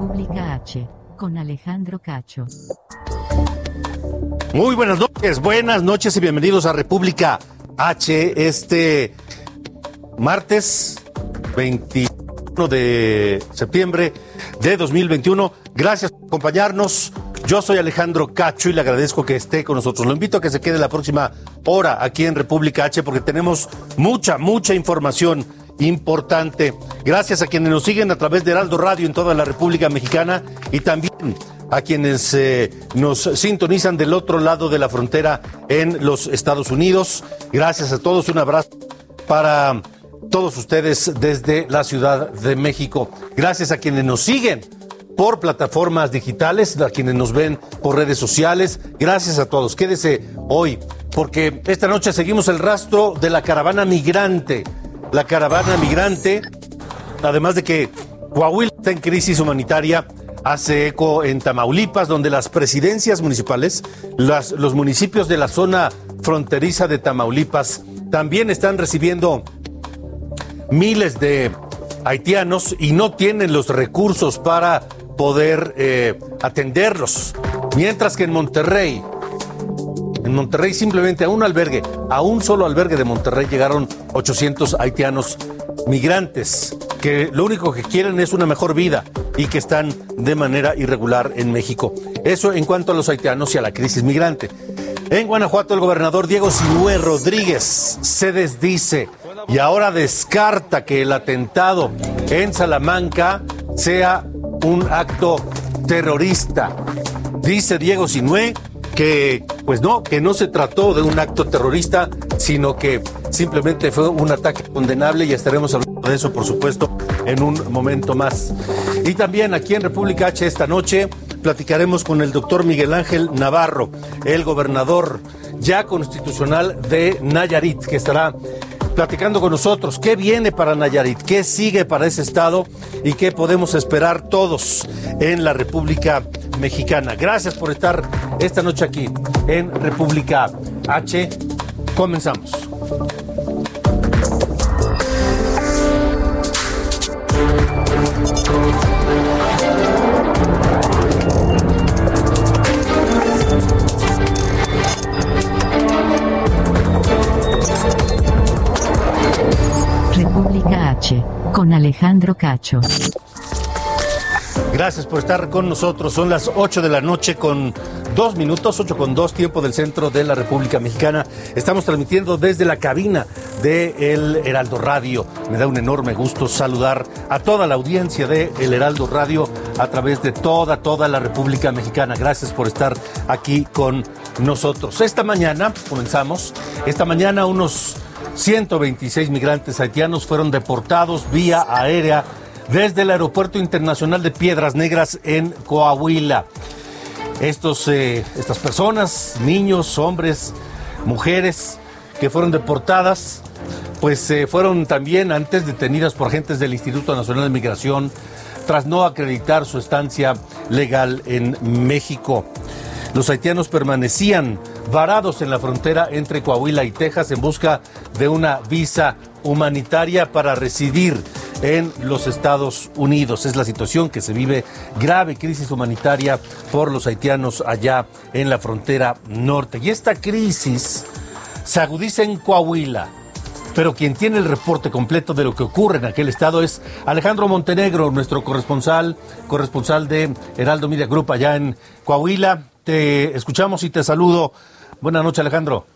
República H, con Alejandro Cacho. Muy buenas noches, buenas noches y bienvenidos a República H este martes 21 de septiembre de 2021. Gracias por acompañarnos. Yo soy Alejandro Cacho y le agradezco que esté con nosotros. Lo invito a que se quede la próxima hora aquí en República H porque tenemos mucha, mucha información importante. Gracias a quienes nos siguen a través de Heraldo Radio en toda la República Mexicana y también a quienes eh, nos sintonizan del otro lado de la frontera en los Estados Unidos. Gracias a todos, un abrazo para todos ustedes desde la Ciudad de México. Gracias a quienes nos siguen por plataformas digitales, a quienes nos ven por redes sociales. Gracias a todos. Quédese hoy, porque esta noche seguimos el rastro de la caravana migrante. La caravana migrante, además de que Coahuila está en crisis humanitaria, hace eco en Tamaulipas, donde las presidencias municipales, los municipios de la zona fronteriza de Tamaulipas, también están recibiendo miles de haitianos y no tienen los recursos para poder eh, atenderlos. Mientras que en Monterrey, en Monterrey simplemente a un albergue, a un solo albergue de Monterrey llegaron 800 haitianos migrantes que lo único que quieren es una mejor vida y que están de manera irregular en México. Eso en cuanto a los haitianos y a la crisis migrante. En Guanajuato el gobernador Diego Sinue Rodríguez se desdice y ahora descarta que el atentado en Salamanca sea un acto terrorista. Dice Diego Sinué que, pues no, que no se trató de un acto terrorista, sino que simplemente fue un ataque condenable y estaremos hablando de eso, por supuesto, en un momento más. Y también aquí en República H esta noche platicaremos con el doctor Miguel Ángel Navarro, el gobernador ya constitucional de Nayarit, que estará platicando con nosotros qué viene para Nayarit, qué sigue para ese estado y qué podemos esperar todos en la República Mexicana. Gracias por estar esta noche aquí en República H. Comenzamos. Con Alejandro Cacho. Gracias por estar con nosotros. Son las 8 de la noche con dos minutos, 8 con dos, tiempo del centro de la República Mexicana. Estamos transmitiendo desde la cabina de El Heraldo Radio. Me da un enorme gusto saludar a toda la audiencia de El Heraldo Radio a través de toda, toda la República Mexicana. Gracias por estar aquí con nosotros. Esta mañana, comenzamos, esta mañana unos 126 migrantes haitianos fueron deportados vía aérea desde el Aeropuerto Internacional de Piedras Negras en Coahuila. Estos, eh, estas personas, niños, hombres, mujeres que fueron deportadas, pues eh, fueron también antes detenidas por agentes del Instituto Nacional de Migración tras no acreditar su estancia legal en México. Los haitianos permanecían varados en la frontera entre Coahuila y Texas en busca de una visa humanitaria para residir en los Estados Unidos. Es la situación que se vive, grave crisis humanitaria por los haitianos allá en la frontera norte. Y esta crisis se agudiza en Coahuila. Pero quien tiene el reporte completo de lo que ocurre en aquel estado es Alejandro Montenegro, nuestro corresponsal, corresponsal de Heraldo Media Group allá en Coahuila. Te escuchamos y te saludo. Buenas noches, Alejandro.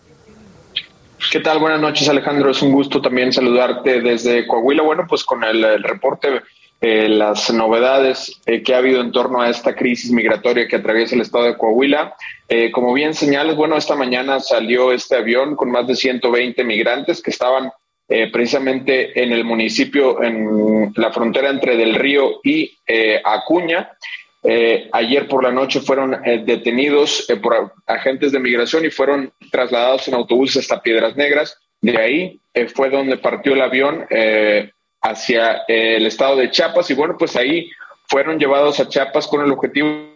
¿Qué tal? Buenas noches, Alejandro. Es un gusto también saludarte desde Coahuila. Bueno, pues con el, reporte, eh, las novedades eh, que ha habido en torno a esta crisis migratoria que atraviesa el estado de Coahuila. Eh, como bien señales, bueno, esta mañana salió este avión con más de 120 migrantes que estaban eh, precisamente en el municipio, en la frontera entre Del Río y eh, ayer por la noche fueron detenidos por agentes de migración y fueron trasladados en autobuses hasta Piedras Negras. De ahí fue donde partió el avión hacia el estado de Chiapas y bueno, pues ahí fueron llevados a Chiapas con el objetivo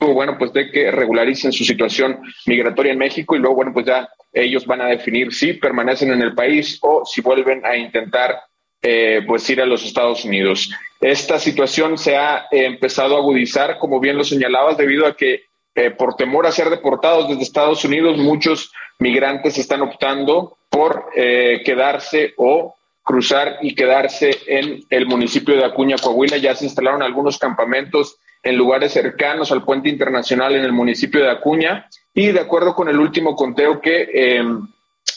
bueno, pues de que regularicen su situación migratoria en México y luego, bueno, pues ya ellos van a definir si permanecen en el país o si vuelven a intentar eh, pues ir a los Estados Unidos. Esta situación se ha eh, empezado a agudizar, como bien lo señalabas, debido a que eh, por temor a ser deportados desde Estados Unidos, muchos migrantes están optando por quedarse o cruzar y quedarse en el municipio de Acuña, Coahuila. Ya se instalaron algunos campamentos en lugares cercanos al puente internacional en el municipio de Acuña y de acuerdo con el último conteo que eh,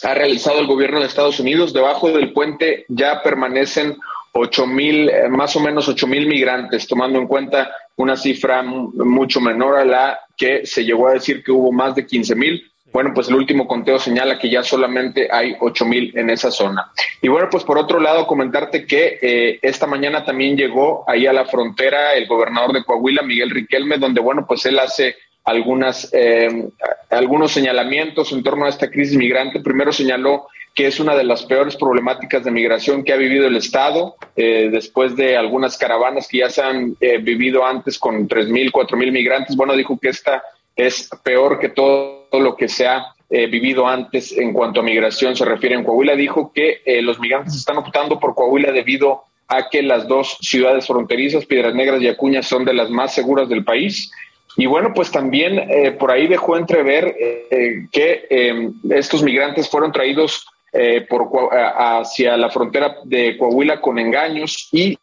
ha realizado el gobierno de Estados Unidos, debajo del puente ya permanecen ocho mil, eh, más o menos ocho mil migrantes, tomando en cuenta una cifra mucho menor a la que se llegó a decir que hubo más de 15 mil. Bueno, pues el último conteo señala que ya solamente hay ocho mil en esa zona. Y bueno, pues por otro lado, comentarte que eh, esta mañana también llegó ahí a la frontera el gobernador de Coahuila, Miguel Riquelme, donde, bueno, pues él hace algunas, eh, algunos señalamientos en torno a esta crisis migrante. Primero señaló que es una de las peores problemáticas de migración que ha vivido el Estado, eh, después de algunas caravanas que ya se han vivido antes con tres mil, cuatro mil migrantes. Bueno, dijo que esta es peor que todo lo que se ha eh, vivido antes en cuanto a migración se refiere en Coahuila. Dijo que eh, los migrantes están optando por Coahuila debido a que las dos ciudades fronterizas, Piedras Negras y Acuña, son de las más seguras del país. Y bueno, pues también eh, por ahí dejó entrever que em, estos migrantes fueron traídos por, hacia la frontera de Coahuila con engaños y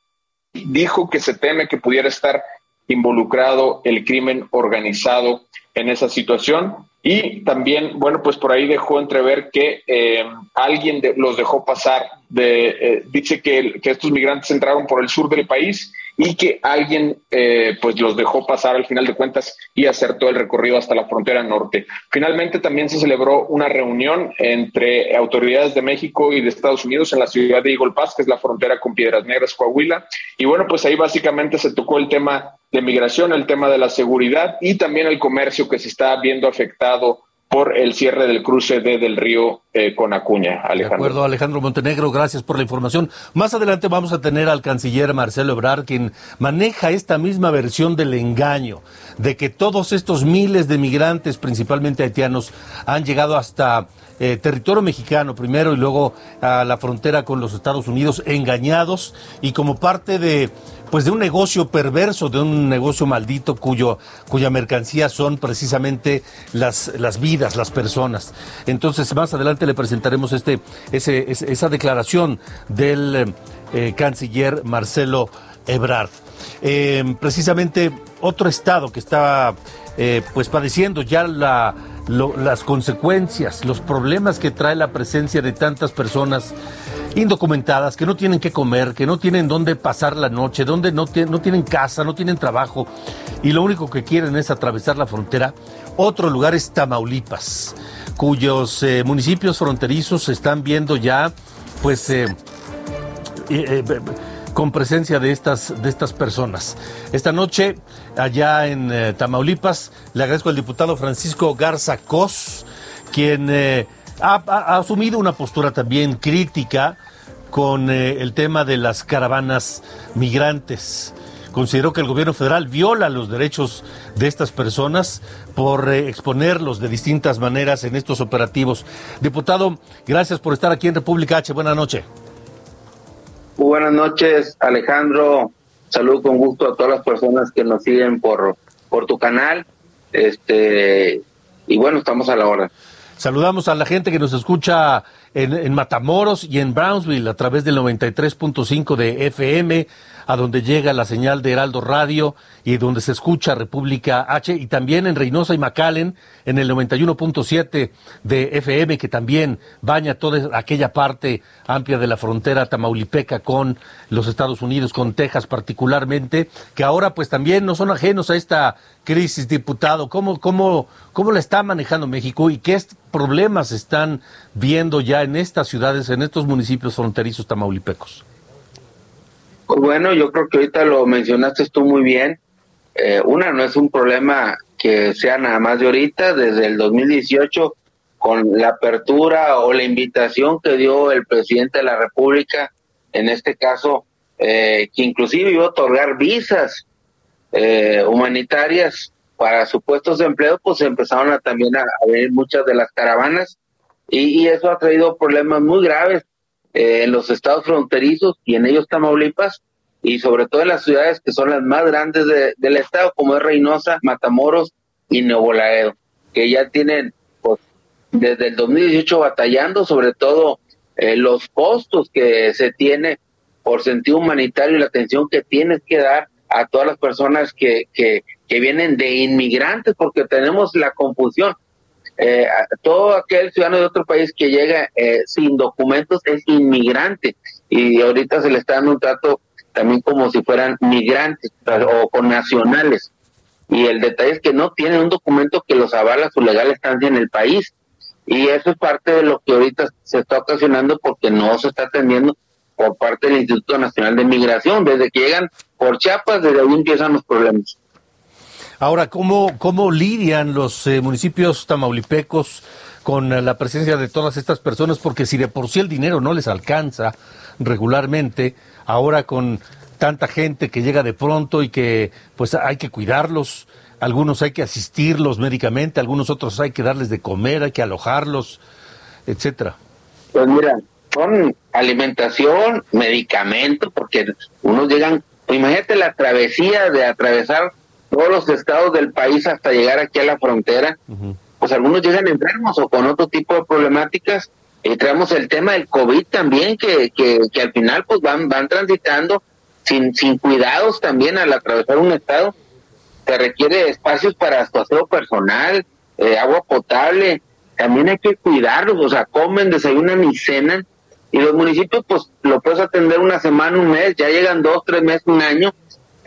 dijo que se teme que pudiera estar involucrado el crimen organizado en esa situación. Y también, bueno, pues por ahí dejó entrever que eh, alguien los dejó pasar. De, eh, dice que, estos migrantes entraron por el sur del país y que alguien eh, pues los dejó pasar al final de cuentas y hacer todo el recorrido hasta la frontera norte. Finalmente también se celebró una reunión entre autoridades de México y de Estados Unidos en la ciudad de Eagle Pass, que es la frontera con Piedras Negras, Coahuila. Y bueno, pues ahí básicamente se tocó el tema de migración, el tema de la seguridad y también el comercio que se está viendo afectado por el cierre del cruce de Del Río eh, con Acuña, Alejandro. De acuerdo, Alejandro Montenegro, gracias por la información. Más adelante vamos a tener al canciller Marcelo Ebrard, quien maneja esta misma versión del engaño, de que todos estos miles de migrantes, principalmente haitianos, han llegado hasta eh, territorio mexicano primero y luego a la frontera con los Estados Unidos engañados y como parte de pues de un negocio perverso, de un negocio maldito cuyo, cuya mercancía son precisamente las, las vidas, las personas. Entonces, más adelante le presentaremos este, ese, esa declaración del eh, canciller Marcelo Ebrard. Eh, precisamente otro estado que está pues padeciendo ya la, las consecuencias, los problemas que trae la presencia de tantas personas indocumentadas, que no tienen que comer, que no tienen dónde pasar la noche, donde no, tienen casa, no tienen trabajo y lo único que quieren es atravesar la frontera. Otro lugar es Tamaulipas, cuyos eh, municipios fronterizos se están viendo ya, pues, eh, eh, con presencia de estas, de estas personas. Esta noche, allá en Tamaulipas, le agradezco al diputado Francisco Garza Cos, quien ha, asumido una postura también crítica con eh, el tema de las caravanas migrantes. Consideró que el gobierno federal viola los derechos de estas personas por eh, exponerlos de distintas maneras en estos operativos. Diputado, gracias por estar aquí en República H. Buenas noches. Buenas noches, Alejandro. Salud con gusto a todas las personas que nos siguen por, por tu canal. Este, y bueno, estamos a la hora. Saludamos a la gente que nos escucha en, Matamoros y en Brownsville a través del 93.5 de FM, a donde llega la señal de Heraldo Radio y donde se escucha República H, y también en Reynosa y McAllen en el 91.7 de FM, que también baña toda aquella parte amplia de la frontera tamaulipeca con los Estados Unidos, con Texas particularmente, que ahora pues también no son ajenos a esta crisis, diputado? ¿Cómo, cómo, ¿Cómo la está manejando México y qué problemas están viendo ya en estas ciudades, en estos municipios fronterizos tamaulipecos? Pues bueno, yo creo que ahorita lo mencionaste tú muy bien. Eh, una, no es un problema que sea nada más de ahorita, desde el 2018, con la apertura o la invitación que dio el presidente de la República, en este caso, eh, que inclusive iba a otorgar visas eh, humanitarias para supuestos de empleo, pues empezaron a, también a, venir muchas de las caravanas y, eso ha traído problemas muy graves eh, en los estados fronterizos y en ellos Tamaulipas y sobre todo en las ciudades que son las más grandes del estado, como es Reynosa, Matamoros y Nuevo Laredo, que ya tienen pues, desde el 2018 batallando, sobre todo eh, los costos que se tiene por sentido humanitario y la atención que tienes que dar a todas las personas que, que vienen de inmigrantes, porque tenemos la confusión. Eh, todo aquel ciudadano de otro país que llega eh, sin documentos es inmigrante y ahorita se le está dando un trato también como si fueran migrantes o con nacionales. Y el detalle es que no tienen un documento que los avala su legal estancia en el país. Y eso es parte de lo que ahorita se está ocasionando porque no se está atendiendo por parte del Instituto Nacional de Migración. Desde que llegan por Chiapas, desde ahí empiezan los problemas. Ahora, ¿cómo, cómo lidian los eh, municipios tamaulipecos con eh, la presencia de todas estas personas? Porque si de por sí el dinero no les alcanza regularmente, ahora con tanta gente que llega de pronto y que pues hay que cuidarlos, algunos hay que asistirlos médicamente, algunos otros hay que darles de comer, hay que alojarlos, etcétera. Pues mira, son alimentación, medicamento, porque unos llegan, imagínate la travesía de atravesar todos los estados del país hasta llegar aquí a la frontera, pues algunos llegan enfermos o con otro tipo de problemáticas. Y traemos el tema del COVID también, que, que, que al final pues van, van transitando sin, sin cuidados también al atravesar un estado. Se requiere espacios para su aseo personal, eh, agua potable, también hay que cuidarlos, o sea, comen, desayunan y cenan. Y los municipios, pues lo puedes atender una semana, un mes, ya llegan dos, tres meses, un año,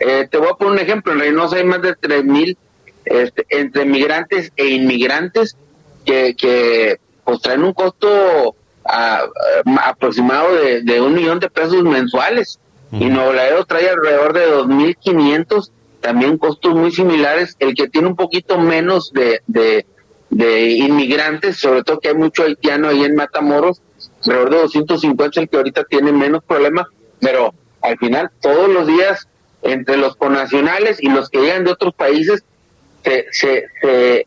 eh, te voy a poner un ejemplo, en Reynosa hay más de 3.000 mil este, entre migrantes e inmigrantes que, que pues traen un costo aproximado de, un millón de pesos mensuales. Y Nuevo Laredo trae alrededor de 2.500 también costos muy similares. El que tiene un poquito menos de, de, de inmigrantes sobre todo que hay mucho haitiano ahí en Matamoros alrededor de 250 es el que ahorita tiene menos problemas pero al final todos los días entre los conacionales y los que llegan de otros países se, se, se,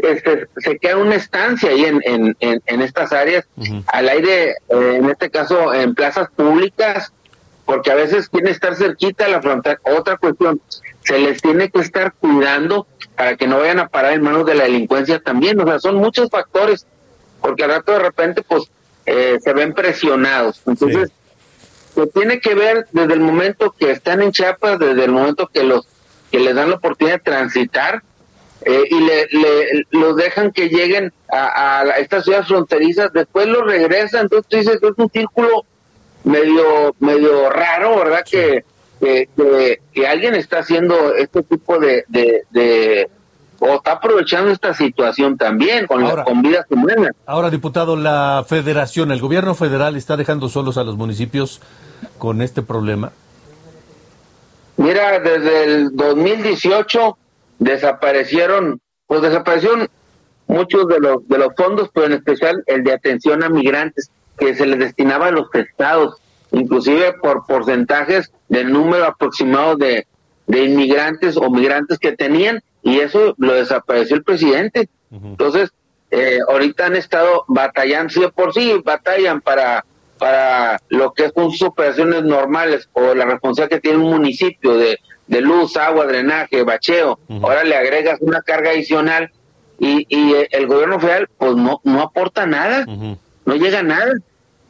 se, se queda una estancia ahí en, en, en, estas áreas, al aire, eh, en este caso en plazas públicas, porque a veces quieren estar cerquita de la frontera. Otra cuestión, se les tiene que estar cuidando para que no vayan a parar en manos de la delincuencia también. O sea, son muchos factores, porque al rato de repente, pues, eh, se ven presionados. Entonces, que tiene que ver desde el momento que están en Chiapas, desde el momento que los que les dan la oportunidad de transitar eh, y le, los dejan que lleguen a, a, estas ciudades fronterizas, después los regresan, entonces tú dices que es un círculo medio medio raro, ¿verdad? Que, que, que, alguien está haciendo este tipo de, de o está aprovechando esta situación también con, la, con vidas humanas. Ahora, diputado, la federación, el gobierno federal está dejando solos a los municipios con este problema. Mira, desde el 2018 desaparecieron, pues desaparecieron muchos de los de los fondos, pero en especial el de atención a migrantes que se les destinaba a los estados, inclusive por porcentajes del número aproximado de, de inmigrantes o migrantes que tenían y eso lo desapareció el presidente. Entonces, eh, ahorita han estado batallando, sí, por sí batallan para, para lo que son sus operaciones normales o la responsabilidad que tiene un municipio de, de luz, agua, drenaje, bacheo. Ahora le agregas una carga adicional y, y el gobierno federal pues no, no aporta nada, no llega nada.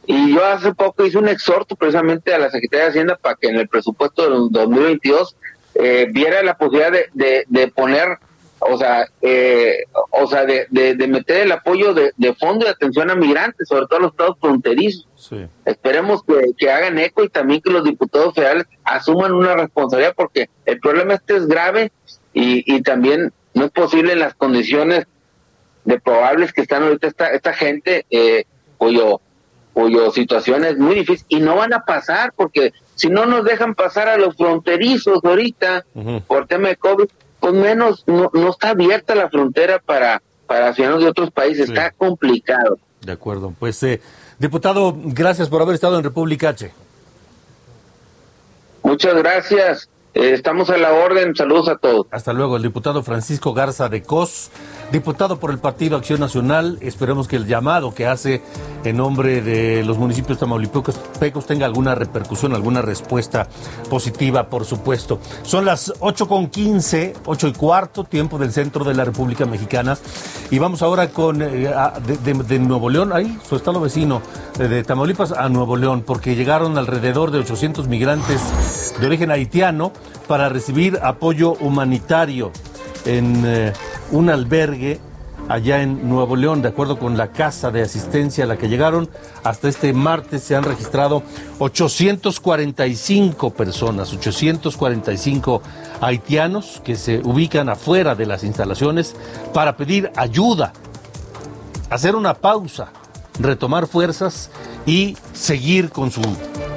Y yo hace poco hice un exhorto precisamente a la Secretaría de Hacienda para que en el presupuesto del 2022 eh, viera la posibilidad de, de, poner o, sea, eh, o sea, de, de, meter el apoyo de, de, fondo de atención a migrantes, sobre todo a los estados fronterizos. Esperemos que, que, hagan eco y también que los diputados federales asuman una responsabilidad porque el problema este es grave y, y también no es posible en las condiciones de probables que están ahorita esta, esta gente eh, cuyo cuyo situación es muy difícil y no van a pasar porque si no nos dejan pasar a los fronterizos ahorita por tema de COVID, pues menos no, no está abierta la frontera para, para ciudadanos de otros países, está complicado. De acuerdo, pues eh, diputado, gracias por haber estado en República H. Muchas gracias. Eh, estamos a la orden. Saludos a todos. Hasta luego. El diputado Francisco Garza de Cos, diputado por el Partido Acción Nacional. Esperemos que el llamado que hace en nombre de los municipios tamaulipecos tenga alguna repercusión, alguna respuesta positiva, por supuesto. Son las 8 con 15, 8 y cuarto, tiempo del centro de la República Mexicana. Y vamos ahora con eh, de, Nuevo León, ahí, su estado vecino, de Tamaulipas a Nuevo León, porque llegaron alrededor de 800 migrantes de origen haitiano para recibir apoyo humanitario en eh, un albergue allá en Nuevo León, de acuerdo con la casa de asistencia a la que llegaron. Hasta este martes se han registrado 845 personas, 845 haitianos que se ubican afuera de las instalaciones para pedir ayuda, hacer una pausa, retomar fuerzas y seguir con su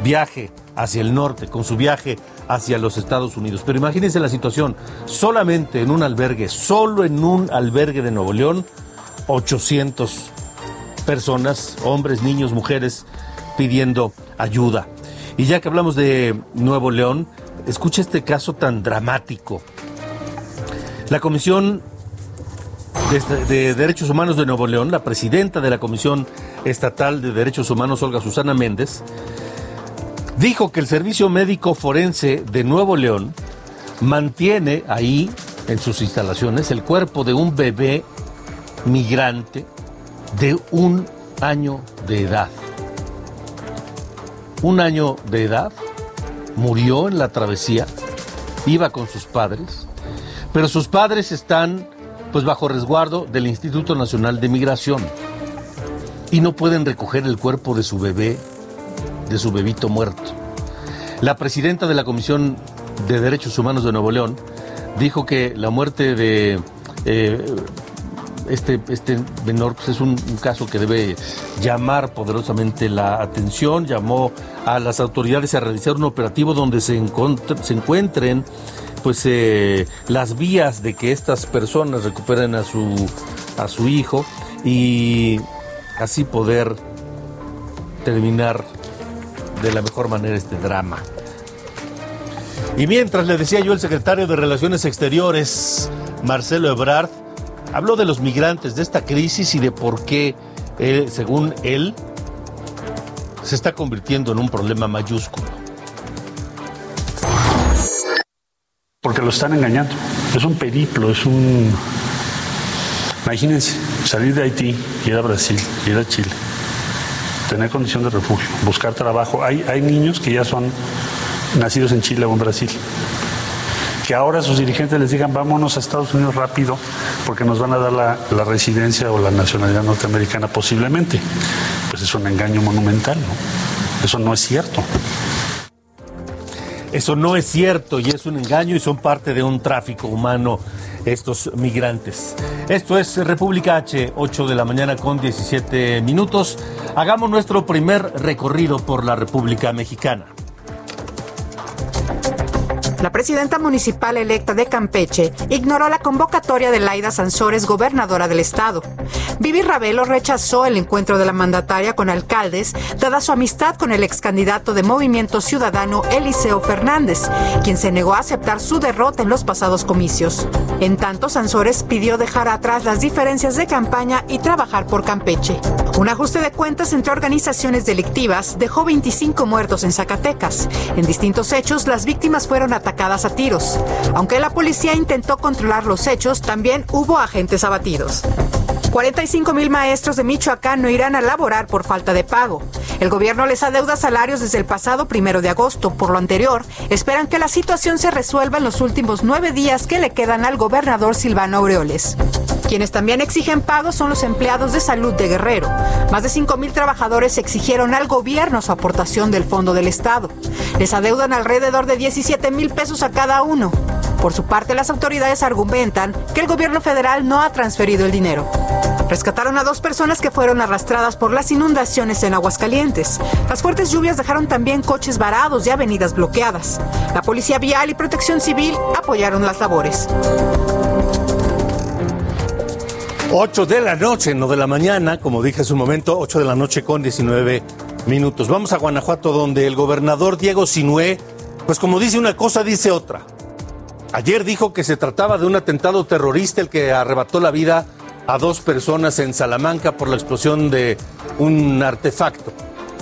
viaje hacia el norte, con su viaje hacia los Estados Unidos. Pero imagínense la situación, solamente en un albergue, solo en un albergue de Nuevo León, 800 personas, hombres, niños, mujeres, pidiendo ayuda. Y ya que hablamos de Nuevo León, escucha este caso tan dramático. La Comisión de, de, Derechos Humanos de Nuevo León, la presidenta de la Comisión Estatal de Derechos Humanos, Olga Susana Méndez, dijo que el Servicio Médico Forense de Nuevo León mantiene ahí, en sus instalaciones, el cuerpo de un bebé migrante de un año de edad. Un año de edad, murió en la travesía, iba con sus padres, pero sus padres están pues bajo resguardo del Instituto Nacional de Migración y no pueden recoger el cuerpo de su bebé de su bebito muerto. La presidenta de la Comisión de Derechos Humanos de Nuevo León dijo que la muerte de eh, este, este menor pues, es un, caso que debe llamar poderosamente la atención. Llamó a las autoridades a realizar un operativo donde se, se encuentren pues eh, las vías de que estas personas recuperen a su a su hijo y así poder terminar de la mejor manera este drama. Y mientras le decía yo, el secretario de Relaciones Exteriores, Marcelo Ebrard, habló de los migrantes, de esta crisis y de por qué, según él, se está convirtiendo en un problema mayúsculo. Porque lo están engañando. Es un periplo, es un... Imagínense, salir de Haití, ir a Brasil, ir a Chile tener condición de refugio, buscar trabajo. Hay, hay niños que ya son nacidos en Chile o en Brasil, que ahora sus dirigentes les digan vámonos a Estados Unidos rápido porque nos van a dar la, la residencia o la nacionalidad norteamericana posiblemente. Pues es un engaño monumental, ¿no? Eso no es cierto. Eso no es cierto y es un engaño y son parte de un tráfico humano estos migrantes. Esto es República H, 8 de la mañana con 17 minutos. Hagamos nuestro primer recorrido por la República Mexicana. La presidenta municipal electa de Campeche ignoró la convocatoria de Laida Sansores, gobernadora del estado. Vivi Ravelo rechazó el encuentro de la mandataria con alcaldes, dada su amistad con el ex candidato de Movimiento Ciudadano Eliseo Fernández, quien se negó a aceptar su derrota en los pasados comicios. En tanto, Sansores pidió dejar atrás las diferencias de campaña y trabajar por Campeche. Un ajuste de cuentas entre organizaciones delictivas dejó 25 muertos en Zacatecas. En distintos hechos, las víctimas fueron atacadas a tiros. Aunque la policía intentó controlar los hechos, también hubo agentes abatidos. 45 mil maestros de Michoacán no irán a laborar por falta de pago. El gobierno les adeuda salarios desde el pasado primero de agosto. Por lo anterior, esperan que la situación se resuelva en los últimos nueve días que le quedan al gobernador Silvano Aureoles. Quienes también exigen pagos son los empleados de salud de Guerrero. Más de 5 mil trabajadores exigieron al gobierno su aportación del Fondo del Estado. Les adeudan alrededor de 17 mil pesos a cada uno. Por su parte, las autoridades argumentan que el gobierno federal no ha transferido el dinero. Rescataron a dos personas que fueron arrastradas por las inundaciones en Aguascalientes. Las fuertes lluvias dejaron también coches varados y avenidas bloqueadas. La Policía Vial y Protección Civil apoyaron las labores. 8 de la noche, no de la mañana, como dije hace un momento, 8 de la noche con 19 minutos. Vamos a Guanajuato, donde el gobernador Diego Sinué, pues como dice una cosa, dice otra. Ayer dijo que se trataba de un atentado terrorista el que arrebató la vida a dos personas en Salamanca por la explosión de un artefacto.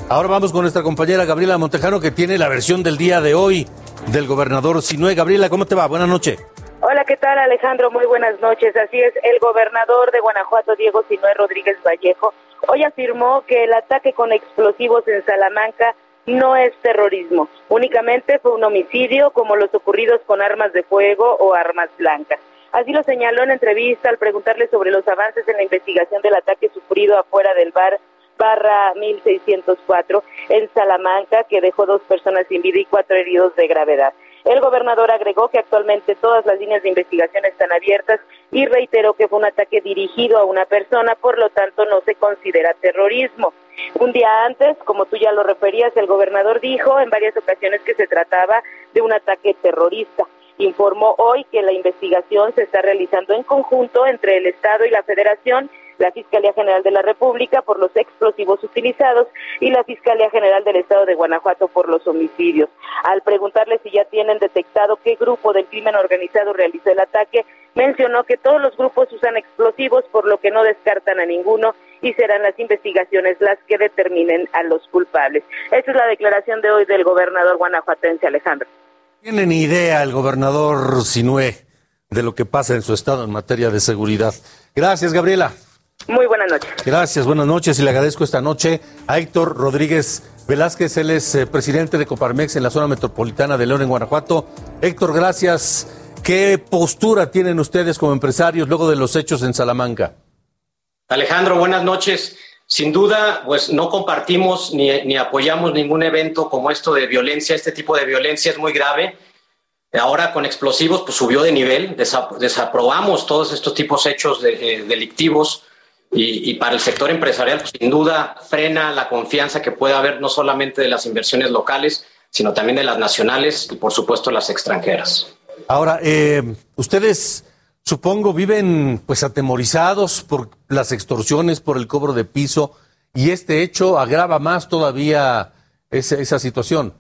Ahora vamos con nuestra compañera Gabriela Montejano que tiene la versión del día de hoy del gobernador Sinué. Gabriela, ¿cómo te va? Buenas noches. Hola, ¿qué tal Alejandro? Muy buenas noches. Así es, el gobernador de Guanajuato, Diego Sinué Rodríguez Vallejo, hoy afirmó que el ataque con explosivos en Salamanca no es terrorismo, únicamente fue un homicidio como los ocurridos con armas de fuego o armas blancas. Así lo señaló en entrevista al preguntarle sobre los avances en la investigación del ataque sufrido afuera del bar barra 1604 en Salamanca, que dejó dos personas sin vida y cuatro heridos de gravedad. El gobernador agregó que actualmente todas las líneas de investigación están abiertas y reiteró que fue un ataque dirigido a una persona, por lo tanto no se considera terrorismo. Un día antes, como tú ya lo referías, el gobernador dijo en varias ocasiones que se trataba de un ataque terrorista. Informó hoy que la investigación se está realizando en conjunto entre el Estado y la Federación la Fiscalía General de la República por los explosivos utilizados y la Fiscalía General del Estado de Guanajuato por los homicidios. Al preguntarle si ya tienen detectado qué grupo del crimen organizado realizó el ataque, mencionó que todos los grupos usan explosivos, por lo que no descartan a ninguno y serán las investigaciones las que determinen a los culpables. Esa es la declaración de hoy del gobernador guanajuatense Alejandro. ¿Tiene ni idea el gobernador Sinué de lo que pasa en su estado en materia de seguridad? Gracias, Gabriela. Muy buenas noches. Gracias, buenas noches y le agradezco esta noche a Héctor Rodríguez Velázquez, él es eh, presidente de Coparmex en la zona metropolitana de León, en Guanajuato. Héctor, gracias. ¿Qué postura tienen ustedes como empresarios luego de los hechos en Salamanca? Alejandro, buenas noches. Sin duda, pues no compartimos ni, ni apoyamos ningún evento como esto de violencia. Este tipo de violencia es muy grave. Ahora con explosivos, pues subió de nivel. desaprobamos todos estos tipos hechos de, eh, delictivos y, para el sector empresarial, pues, sin duda, frena la confianza que puede haber no solamente de las inversiones locales, sino también de las nacionales y, por supuesto, las extranjeras. Ahora, eh, ustedes, supongo, viven pues atemorizados por las extorsiones, por el cobro de piso, y este hecho agrava más todavía esa situación.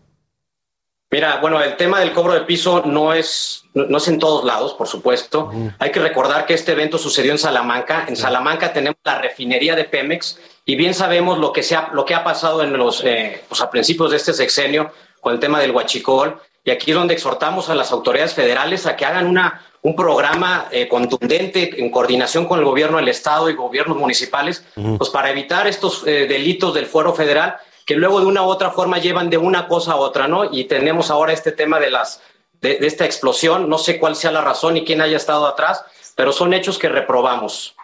Mira, bueno, el tema del cobro de piso no es, no es en todos lados, por supuesto. Hay que recordar que este evento sucedió en Salamanca. En Salamanca tenemos la refinería de Pemex y bien sabemos lo que, se ha, lo que ha pasado en los, eh, pues a principios de este sexenio con el tema del huachicol. Y aquí es donde exhortamos a las autoridades federales a que hagan una, un programa eh, contundente en coordinación con el gobierno del Estado y gobiernos municipales, pues para evitar estos eh, delitos del fuero federal que luego de una u otra forma llevan de una cosa a otra, ¿no? Y tenemos ahora este tema de las de, esta explosión, no sé cuál sea la razón y quién haya estado atrás, pero son hechos que reprobamos.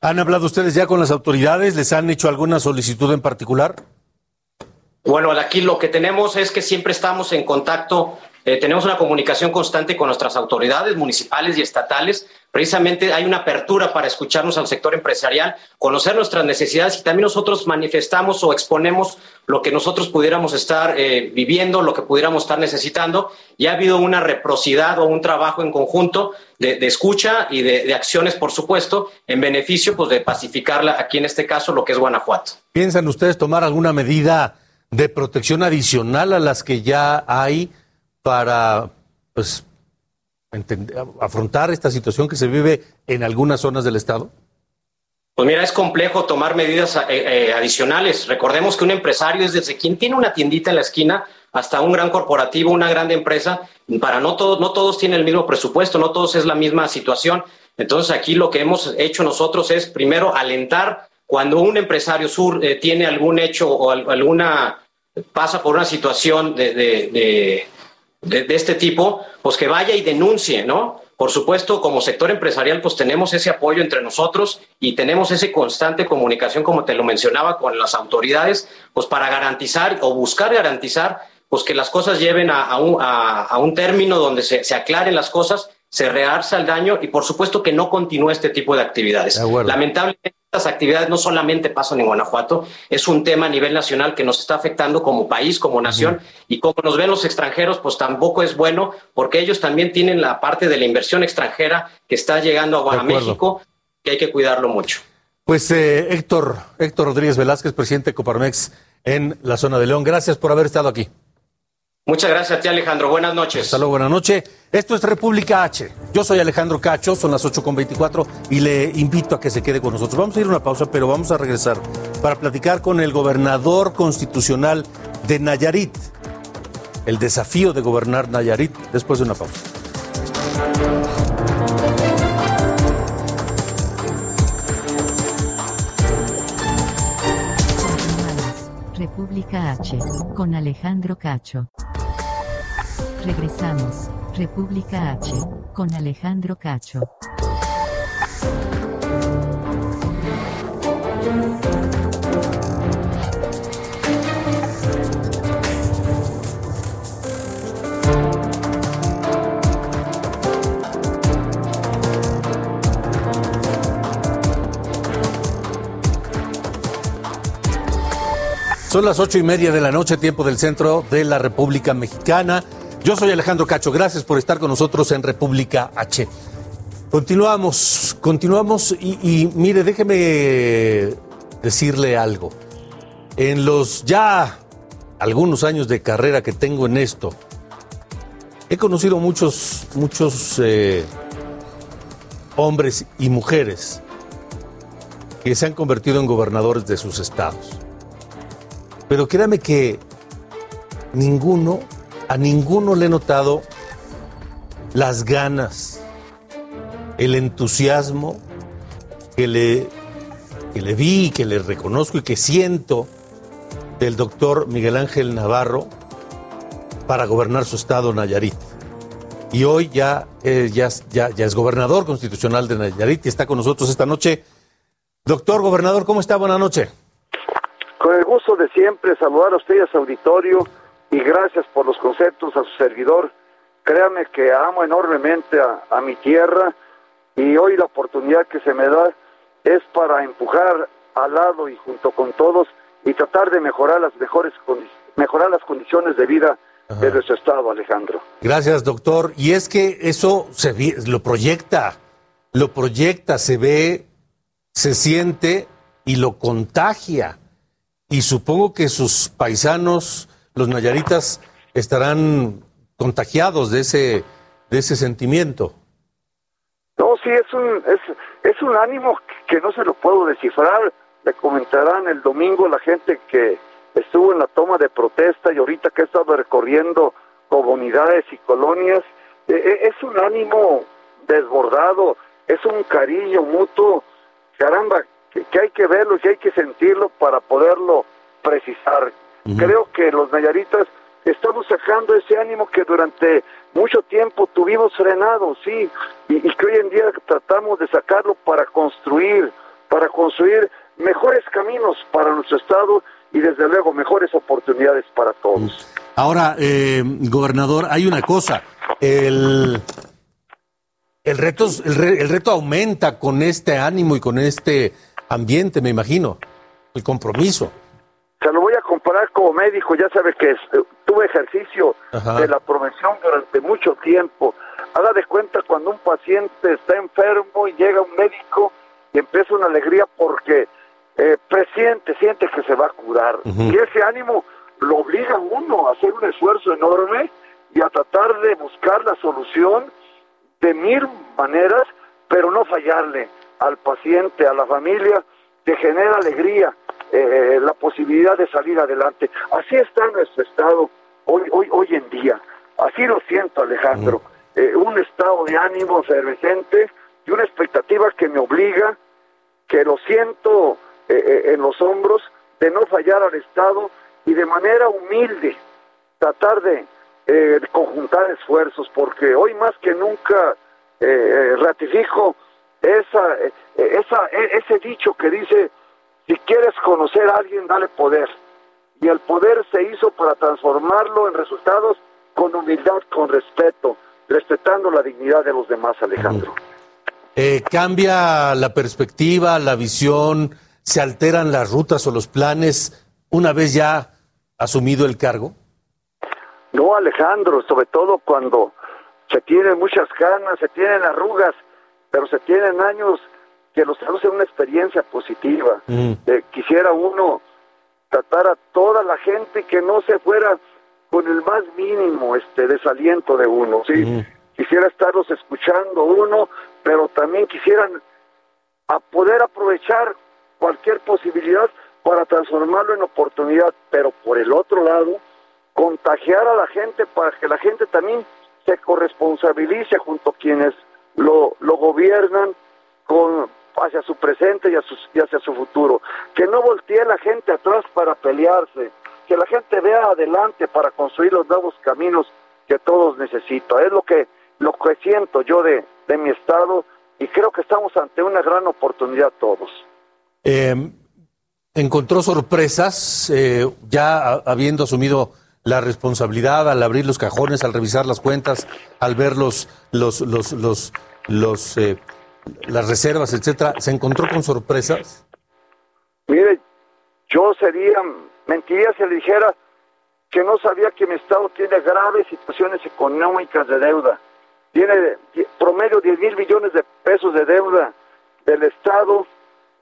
¿Han hablado ustedes ya con las autoridades? ¿Les han hecho alguna solicitud en particular? Bueno, aquí lo que tenemos es que siempre estamos en contacto, eh, tenemos una comunicación constante con nuestras autoridades municipales y estatales Precisamente hay una apertura para escucharnos al sector empresarial, conocer nuestras necesidades y también nosotros manifestamos o exponemos lo que nosotros pudiéramos estar eh, viviendo, lo que pudiéramos estar necesitando. Y ha habido una reciprocidad o un trabajo en conjunto de, escucha y de, acciones, por supuesto, en beneficio pues, de pacificarla aquí en este caso lo que es Guanajuato. ¿Piensan ustedes tomar alguna medida de protección adicional a las que ya hay para pues, afrontar esta situación que se vive en algunas zonas del Estado? Pues mira, es complejo tomar medidas eh, eh, adicionales. Recordemos que un empresario es desde quien tiene una tiendita en la esquina hasta un gran corporativo, una gran empresa. Para no todos, no todos tienen el mismo presupuesto, no todos es la misma situación. Entonces aquí lo que hemos hecho nosotros es primero alentar cuando un empresario sur eh, tiene algún hecho o alguna pasa por una situación de, este tipo, pues que vaya y denuncie, ¿no? Por supuesto, como sector empresarial, pues tenemos ese apoyo entre nosotros y tenemos esa constante comunicación, como te lo mencionaba, con las autoridades, pues para garantizar o buscar garantizar, pues que las cosas lleven a, un, a, un, término donde se, aclaren las cosas, se rearza el daño y, por supuesto, que no continúe este tipo de actividades. Lamentablemente, estas actividades no solamente pasan en Guanajuato, es un tema a nivel nacional que nos está afectando como país, como nación, y como nos ven los extranjeros, pues tampoco es bueno, porque ellos también tienen la parte de la inversión extranjera que está llegando a, México, que hay que cuidarlo mucho. Pues eh, Héctor, Héctor Rodríguez Velázquez, presidente de Coparmex en la zona de León, gracias por haber estado aquí. Muchas gracias a ti, Alejandro. Buenas noches. Hasta luego, buenas noches. Esto es República H. Yo soy Alejandro Cacho, son las 8.24 y le invito a que se quede con nosotros. Vamos a ir a una pausa, pero vamos a regresar para platicar con el gobernador constitucional de Nayarit. El desafío de gobernar Nayarit después de una pausa. República H, con Alejandro Cacho. Regresamos. República H, con Alejandro Cacho. Son las ocho y media de la noche, tiempo del centro de la República Mexicana. Yo soy Alejandro Cacho, gracias por estar con nosotros en República H. Continuamos, continuamos y, mire, déjeme decirle algo. En los ya algunos años de carrera que tengo en esto, he conocido muchos, muchos eh, hombres y mujeres que se han convertido en gobernadores de sus estados. Pero créame que ninguno a ninguno le he notado las ganas, el entusiasmo que le, que le vi, que le reconozco y que siento del doctor Miguel Ángel Navarro para gobernar su estado Nayarit. Y hoy ya, eh, ya, es gobernador constitucional de Nayarit y está con nosotros esta noche. Doctor gobernador, ¿cómo está? Buenas noches. Con el gusto de siempre saludar a usted y a su auditorio y gracias por los conceptos a su servidor. Créame que amo enormemente a, mi tierra y hoy la oportunidad que se me da es para empujar al lado y junto con todos y tratar de mejorar las mejores mejorar las condiciones de vida de nuestro estado, Alejandro. Gracias, doctor. Y es que eso se lo proyecta, lo proyecta, se ve, se siente y lo contagia. Y supongo que sus paisanos los nayaritas estarán contagiados de ese, de ese sentimiento. No, sí, es un, es, es un ánimo que no se lo puedo descifrar. Le comentarán el domingo la gente que estuvo en la toma de protesta y ahorita que ha estado recorriendo comunidades y colonias. E, e, es un ánimo desbordado, es un cariño mutuo. Caramba, que, hay que verlo y hay que sentirlo para poderlo precisar. Creo que los nayaritas estamos sacando ese ánimo que durante mucho tiempo tuvimos frenado, sí, y, que hoy en día tratamos de sacarlo para construir, para construir mejores caminos para nuestro estado y desde luego mejores oportunidades para todos. Ahora, eh, gobernador, hay una cosa, el, el, reto, el reto aumenta con este ánimo y con este ambiente, me imagino, el compromiso. Se lo voy a comparar como médico, ya sabe que tuve ejercicio de la profesión durante mucho tiempo. Haga de cuenta cuando un paciente está enfermo y llega un médico y empieza una alegría porque eh, presiente, siente que se va a curar. Y ese ánimo lo obliga a uno a hacer un esfuerzo enorme y a tratar de buscar la solución de mil maneras, pero no fallarle al paciente, a la familia, que genera alegría eh, la posibilidad de salir adelante. Así está nuestro estado hoy, hoy, hoy en día. Así lo siento, Alejandro. Eh, un estado de ánimo efervescente y una expectativa que me obliga, que lo siento eh, eh, en los hombros, de no fallar al Estado y de manera humilde tratar de, eh, conjuntar esfuerzos, porque hoy más que nunca ratifico esa, esa, e, ese dicho que dice, si quieres conocer a alguien, dale poder. Y el poder se hizo para transformarlo en resultados con humildad, con respeto, respetando la dignidad de los demás, Alejandro. Eh, ¿Cambia la perspectiva, la visión, se alteran las rutas o los planes una vez ya asumido el cargo? No, Alejandro, sobre todo cuando se tienen muchas ganas, se tienen arrugas, pero se tienen años que los traducen una experiencia positiva. Mm. Eh, quisiera uno tratar a toda la gente que no se fuera con el más mínimo este desaliento de uno, ¿sí? Mm. Quisiera estarlos escuchando uno, pero también quisieran a poder aprovechar cualquier posibilidad para transformarlo en oportunidad, pero por el otro lado, contagiar a la gente para que la gente también se corresponsabilice junto a quienes lo, lo gobiernan con hacia su presente y, y hacia su futuro. Que no voltee la gente atrás para pelearse, que la gente vea adelante para construir los nuevos caminos que todos necesitan. Es lo que, lo que siento yo de, de mi estado y creo que estamos ante una gran oportunidad todos. Eh, ¿Encontró sorpresas eh, ya habiendo asumido la responsabilidad al abrir los cajones, al revisar las cuentas, al ver los, los, los, los, los eh, las reservas, etcétera? ¿Se encontró con sorpresas? Mire, yo sería, mentiría si le dijera que no sabía que mi estado tiene graves situaciones económicas de deuda tiene promedio 10 mil millones de pesos de deuda del Estado,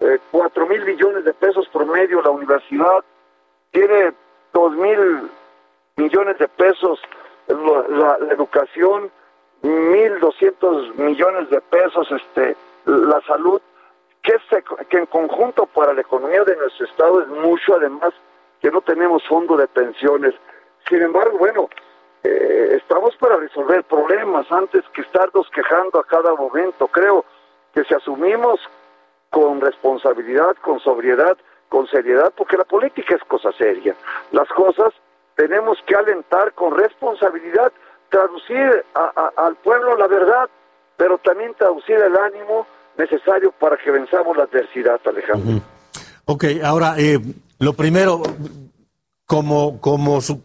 eh, 4 mil millones de pesos promedio la universidad, tiene 2 mil millones de pesos la, la educación, 1.200 millones de pesos este la salud, que, que en conjunto para la economía de nuestro Estado es mucho, además que no tenemos fondo de pensiones. Sin embargo, bueno, eh, estamos para resolver problemas antes que estarnos quejando a cada momento. Creo que si asumimos con responsabilidad, con sobriedad, con seriedad, porque la política es cosa seria. Las cosas tenemos que alentar con responsabilidad, traducir al pueblo la verdad, pero también traducir el ánimo necesario para que venzamos la adversidad, Alejandro. Ok, ahora, eh, lo primero, como, como su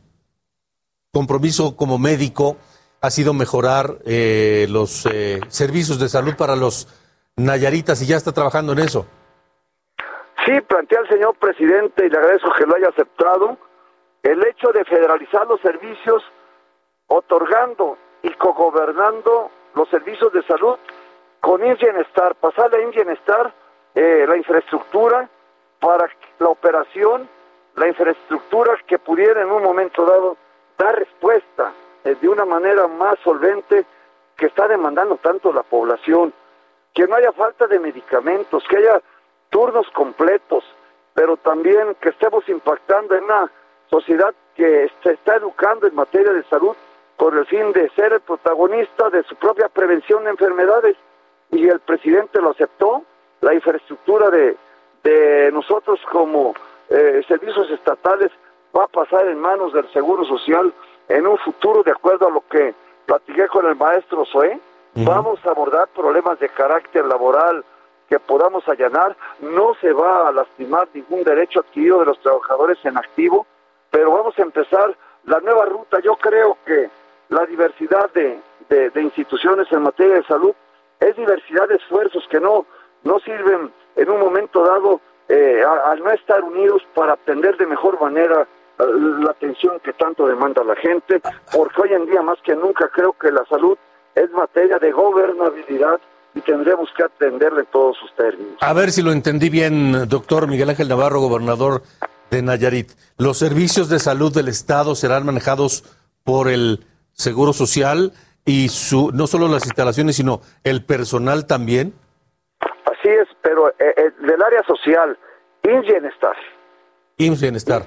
compromiso como médico ha sido mejorar eh, los eh, servicios de salud para los Nayaritas y ya está trabajando en eso. Sí, plantea el señor presidente y le agradezco que lo haya aceptado el hecho de federalizar los servicios, otorgando y cogobernando los servicios de salud con Ingenestar, pasarle a Ingenestar eh, la infraestructura para la operación, la infraestructura que pudiera en un momento dado dar respuesta eh, de una manera más solvente que está demandando tanto la población, que no haya falta de medicamentos, que haya turnos completos, pero también que estemos impactando en una sociedad que se está educando en materia de salud por el fin de ser el protagonista de su propia prevención de enfermedades. Y el presidente lo aceptó, la infraestructura de, de nosotros como eh, servicios estatales va a pasar en manos del Seguro Social en un futuro, de acuerdo a lo que platiqué con el maestro Zoé. Vamos a abordar problemas de carácter laboral que podamos allanar. No se va a lastimar ningún derecho adquirido de los trabajadores en activo, pero vamos a empezar la nueva ruta. Yo creo que la diversidad de, de, instituciones en materia de salud es diversidad de esfuerzos que no, no sirven en un momento dado eh, al no estar unidos para atender de mejor manera la atención que tanto demanda la gente, porque hoy en día más que nunca creo que la salud es materia de gobernabilidad y tendremos que atenderle en todos sus términos. A ver si lo entendí bien, doctor Miguel Ángel Navarro, gobernador de Nayarit. ¿Los servicios de salud del Estado serán manejados por el Seguro Social y su, no solo las instalaciones, sino el personal también? Así es, pero eh, eh, del área social, INS Bienestar. INS Bienestar.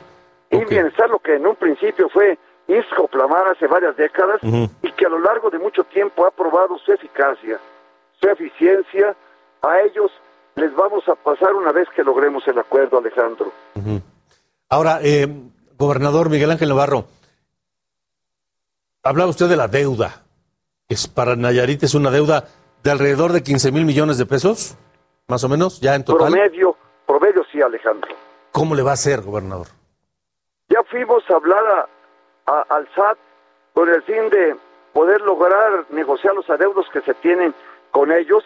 Y bienestar lo que en un principio fue Iscoplamar hace varias décadas y que a lo largo de mucho tiempo ha probado su eficacia. su eficiencia, a ellos les vamos a pasar una vez que logremos el acuerdo, Alejandro. Ahora, eh, gobernador Miguel Ángel Navarro, hablaba usted de la deuda. Es para Nayarit es una deuda de alrededor de 15 mil millones de pesos, más o menos, ya en total. Promedio, promedio sí, Alejandro. ¿Cómo le va a hacer, gobernador? Ya fuimos a hablar a, a, al SAT con el fin de poder lograr negociar los adeudos que se tienen con ellos,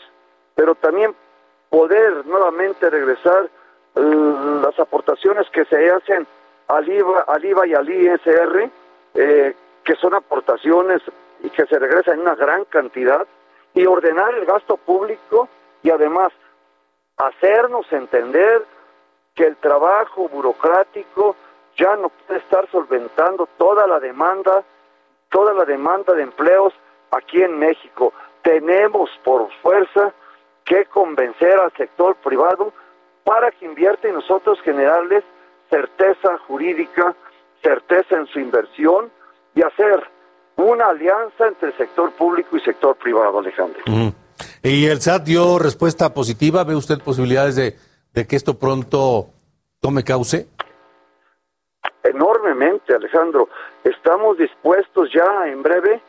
pero también poder nuevamente regresar las aportaciones que se hacen al IVA, al IVA y al ISR, eh, que son aportaciones y que se regresan en una gran cantidad, y ordenar el gasto público y además hacernos entender que el trabajo burocrático ya no puede estar solventando toda la demanda, toda la demanda de empleos aquí en México. Tenemos por fuerza que convencer al sector privado para que invierta y nosotros generarles certeza jurídica, certeza en su inversión y hacer una alianza entre el sector público y sector privado, Alejandro. Uh -huh. ¿Y el SAT dio respuesta positiva? ¿Ve usted posibilidades de, de que esto pronto tome cauce? Enormemente, Alejandro. Estamos dispuestos ya en breve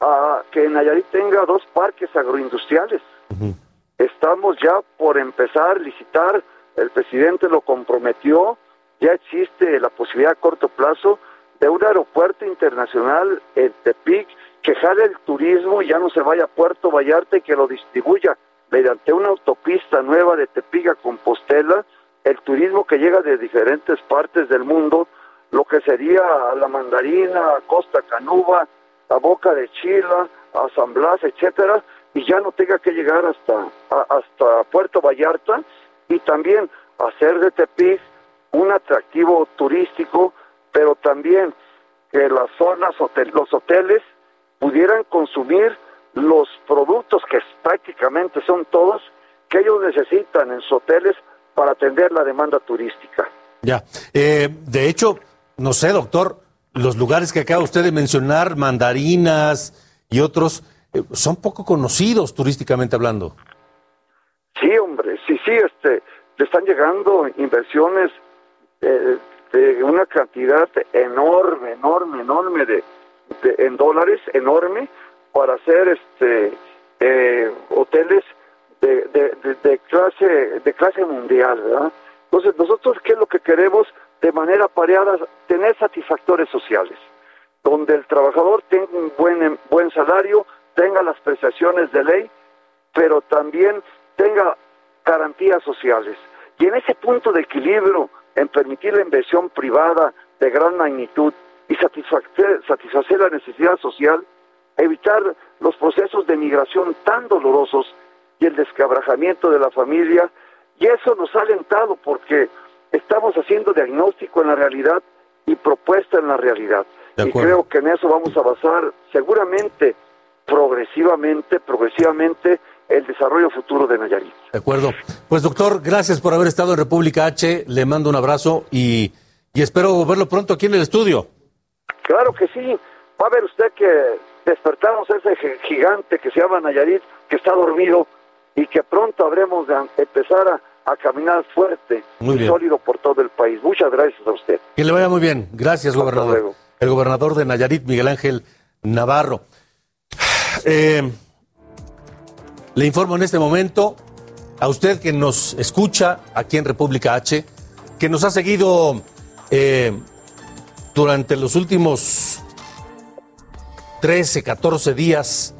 a que Nayarit tenga dos parques agroindustriales. Uh -huh. Estamos ya por empezar a licitar, el presidente lo comprometió, ya existe la posibilidad a corto plazo de un aeropuerto internacional en Tepic que jale el turismo y ya no se vaya a Puerto Vallarta y que lo distribuya. Mediante una autopista nueva de Tepic a Compostela, el turismo que llega de diferentes partes del mundo, lo que sería a la Mandarina, a Costa Canuba, a Boca de Chila, a San Blas, etcétera, y ya no tenga que llegar hasta, hasta Puerto Vallarta y también hacer de Tepic un atractivo turístico, pero también que las zonas, hotel, los hoteles pudieran consumir los productos que prácticamente son todos que ellos necesitan en sus hoteles para atender la demanda turística. Ya, eh, de hecho, no sé, doctor, los lugares que acaba usted de mencionar, mandarinas y otros, eh, son poco conocidos turísticamente hablando. Sí, hombre, sí, sí, este, le están llegando inversiones eh, de una cantidad enorme, enorme, enorme de, de, en dólares, enorme, para hacer este eh, hoteles de, de, de, clase de clase mundial, ¿verdad? Entonces nosotros qué es lo que queremos de manera pareada tener satisfactores sociales, donde el trabajador tenga un buen buen salario, tenga las prestaciones de ley, garantías sociales. Y en ese punto de equilibrio, en permitir la inversión privada de gran magnitud y satisfacer, satisfacer la necesidad social, evitar los procesos de migración tan dolorosos y el descabrajamiento de la familia, y eso nos ha alentado porque estamos haciendo diagnóstico en la realidad y propuesta en la realidad. Y creo que en eso vamos a basar seguramente, progresivamente, progresivamente, el desarrollo futuro de Nayarit. De acuerdo. Pues doctor, gracias por haber estado en República H, le mando un abrazo y, y espero verlo pronto aquí en el estudio. Claro que sí, va a ver usted que despertamos a ese gigante que se llama Nayarit, que está dormido y que pronto habremos de empezar a, a caminar fuerte muy y sólido por todo el país. Muchas gracias a usted. Que le vaya muy bien. Gracias, Hasta gobernador. luego. El gobernador de Nayarit, Miguel Ángel Navarro. Eh, le informo en este momento a usted que nos escucha aquí en República H, que nos ha seguido eh, durante los últimos 13, 14 días,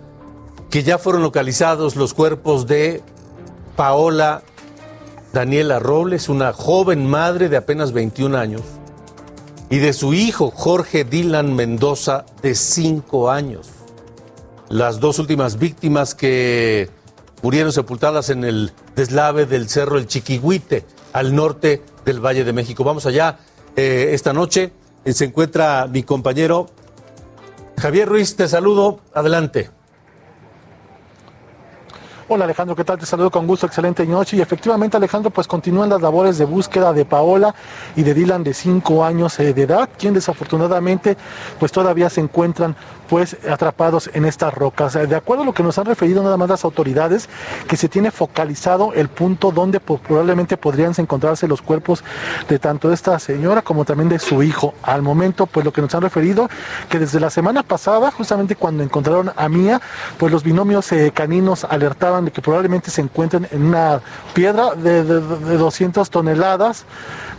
que ya fueron localizados los cuerpos de Paola Daniela Robles, una joven madre de apenas 21 años, y de su hijo Jorge Dylan Mendoza, de 5 años. Las dos últimas víctimas que murieron sepultadas en el deslave del cerro El Chiquihuite, al norte del Valle de México. Vamos allá eh, esta noche. Eh, se encuentra mi compañero Javier Ruiz. Te saludo. Adelante. Hola Alejandro, ¿qué tal? Te saludo con gusto, excelente noche. Y efectivamente Alejandro, pues continúan las labores de búsqueda de Paola y de Dylan de 5 años eh, de edad, quien desafortunadamente pues todavía se encuentran pues atrapados en estas rocas. De acuerdo a lo que nos han referido nada más las autoridades, que se tiene focalizado el punto donde probablemente podrían encontrarse los cuerpos de tanto esta señora como también de su hijo. Al momento, pues lo que nos han referido, que desde la semana pasada, justamente cuando encontraron a Mía, pues los binomios eh, caninos alertaban de que probablemente se encuentren en una piedra de, de, de 200 toneladas,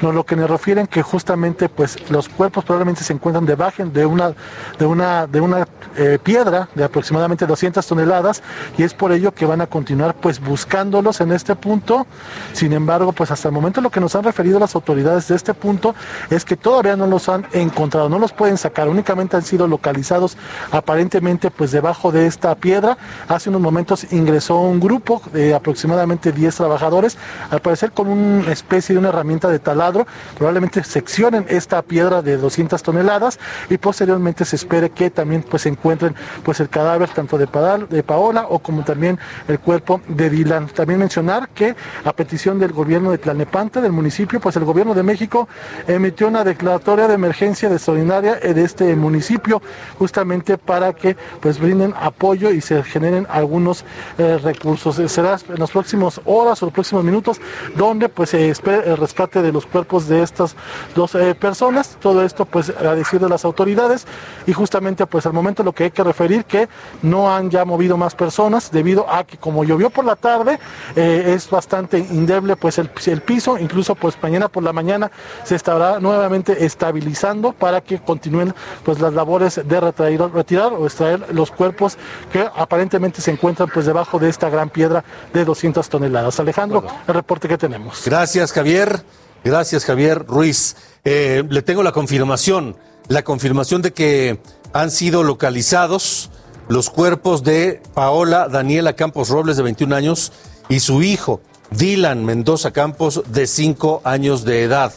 no, lo que nos refieren que justamente pues los cuerpos probablemente se encuentran debajo de una, de una, de una eh, piedra de aproximadamente 200 toneladas y es por ello que van a continuar pues buscándolos en este punto. Sin embargo, pues hasta el momento lo que nos han referido las autoridades de este punto es que todavía no los han encontrado, no los pueden sacar, únicamente han sido localizados aparentemente pues debajo de esta piedra. Hace unos momentos ingresó un grupo de aproximadamente 10 trabajadores, al parecer con una especie de una herramienta de taladro, probablemente seccionen esta piedra de 200 toneladas y posteriormente se espere que también pues se encuentren pues el cadáver tanto de, Padal, de Paola o como también el cuerpo de Dylan. También mencionar que a petición del gobierno de Tlalnepantla, del municipio, pues el gobierno de México emitió una declaratoria de emergencia extraordinaria de este municipio justamente para que pues brinden apoyo y se generen algunos eh, recursos. Será en las próximas horas o los próximos minutos donde pues se espera el rescate de los cuerpos de estas dos eh, personas. Todo esto pues a decir de las autoridades y justamente pues al momento lo que hay que referir que no han ya movido más personas debido a que como llovió por la tarde eh, es bastante indeble pues el, el piso, incluso pues mañana por la mañana se estará nuevamente estabilizando para que continúen pues las labores de retirar, retirar o extraer los cuerpos que aparentemente se encuentran pues debajo de esta gran piedra de 200 toneladas. Alejandro, bueno. el reporte que tenemos. Gracias Javier, gracias Javier Ruiz. Eh, le tengo la confirmación, la confirmación de que han sido localizados los cuerpos de Paola Daniela Campos Robles de 21 años y su hijo Dylan Mendoza Campos de 5 años de edad.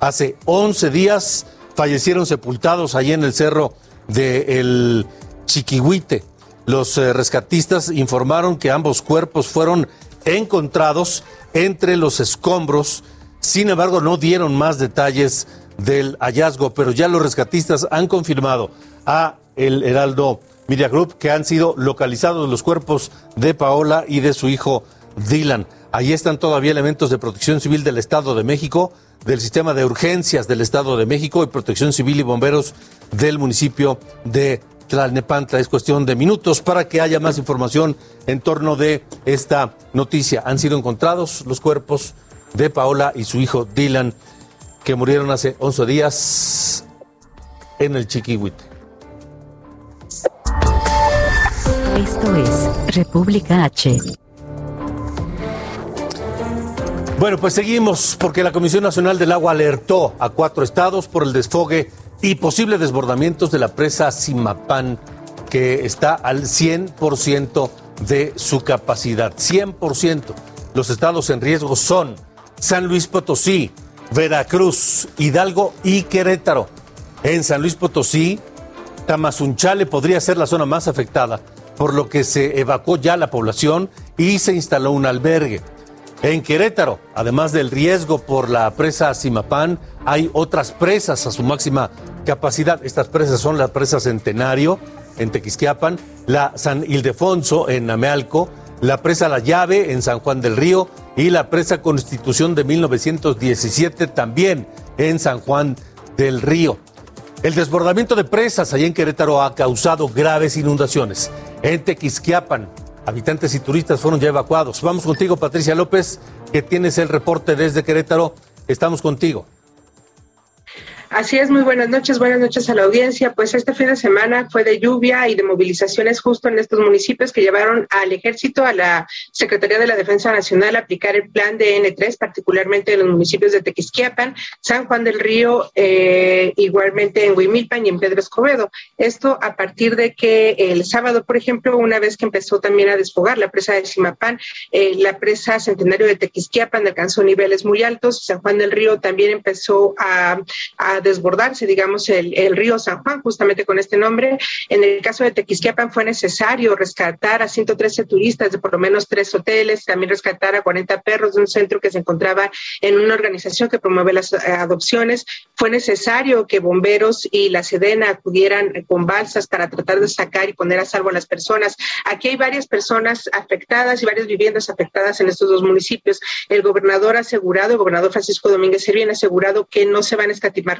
Hace 11 días fallecieron sepultados allí en el cerro de El Chiquihuite. Los eh, rescatistas informaron que ambos cuerpos fueron encontrados entre los escombros. Sin embargo, no dieron más detalles del hallazgo, pero ya los rescatistas han confirmado a el Heraldo Media Group que han sido localizados los cuerpos de Paola y de su hijo Dylan. Ahí están todavía elementos de protección civil del Estado de México, del sistema de urgencias del Estado de México y protección civil y bomberos del municipio de Tlalnepantla. Es cuestión de minutos para que haya más información en torno de esta noticia. Han sido encontrados los cuerpos de Paola y su hijo Dylan, que murieron hace 11 días en el Chiquihuite. Esto es República H. Bueno, pues seguimos porque la Comisión Nacional del Agua alertó a cuatro estados por el desfogue y posibles desbordamientos de la presa Simapán, que está al 100% de su capacidad. 100%. Los estados en riesgo son San Luis Potosí, Veracruz, Hidalgo y Querétaro. En San Luis Potosí, Tamazunchale podría ser la zona más afectada, por lo que se evacuó ya la población y se instaló un albergue. En Querétaro, además del riesgo por la presa Simapán, hay otras presas a su máxima capacidad. Estas presas son la presa Centenario en Tequisquiapan, la San Ildefonso en Amealco, la presa La Llave en San Juan del Río y la presa Constitución de 1917 también en San Juan del Río. El desbordamiento de presas allá en Querétaro ha causado graves inundaciones. En Tequisquiapan, habitantes y turistas fueron ya evacuados. Vamos contigo, Patricia López, que tienes el reporte desde Querétaro. Estamos contigo. Así es, muy buenas noches, buenas noches a la audiencia. Pues este fin de semana fue de lluvia y de movilizaciones justo en estos municipios que llevaron al ejército, a la Secretaría de la Defensa Nacional a aplicar el plan de N3, particularmente en los municipios de Tequisquiapan, San Juan del Río, eh, igualmente en Huimilpan y en Pedro Escobedo. Esto a partir de que el sábado, por ejemplo, una vez que empezó también a desfogar la presa de Simapán, eh, la presa Centenario de Tequisquiapan alcanzó niveles muy altos, San Juan del Río también empezó a, a desbordarse, digamos, el, el, río San Juan, justamente con este nombre. En el caso de Tequisquiapan fue necesario rescatar a 113 turistas de por lo menos tres hoteles, también rescatar a 40 perros de un centro que se encontraba en una organización que promueve las adopciones. Fue necesario que bomberos y la Sedena acudieran con balsas para tratar de sacar y poner a salvo a las personas. Aquí hay varias personas afectadas y varias viviendas afectadas en estos dos municipios. El gobernador ha asegurado, el gobernador Francisco Domínguez Servién ha asegurado que no se van a escatimar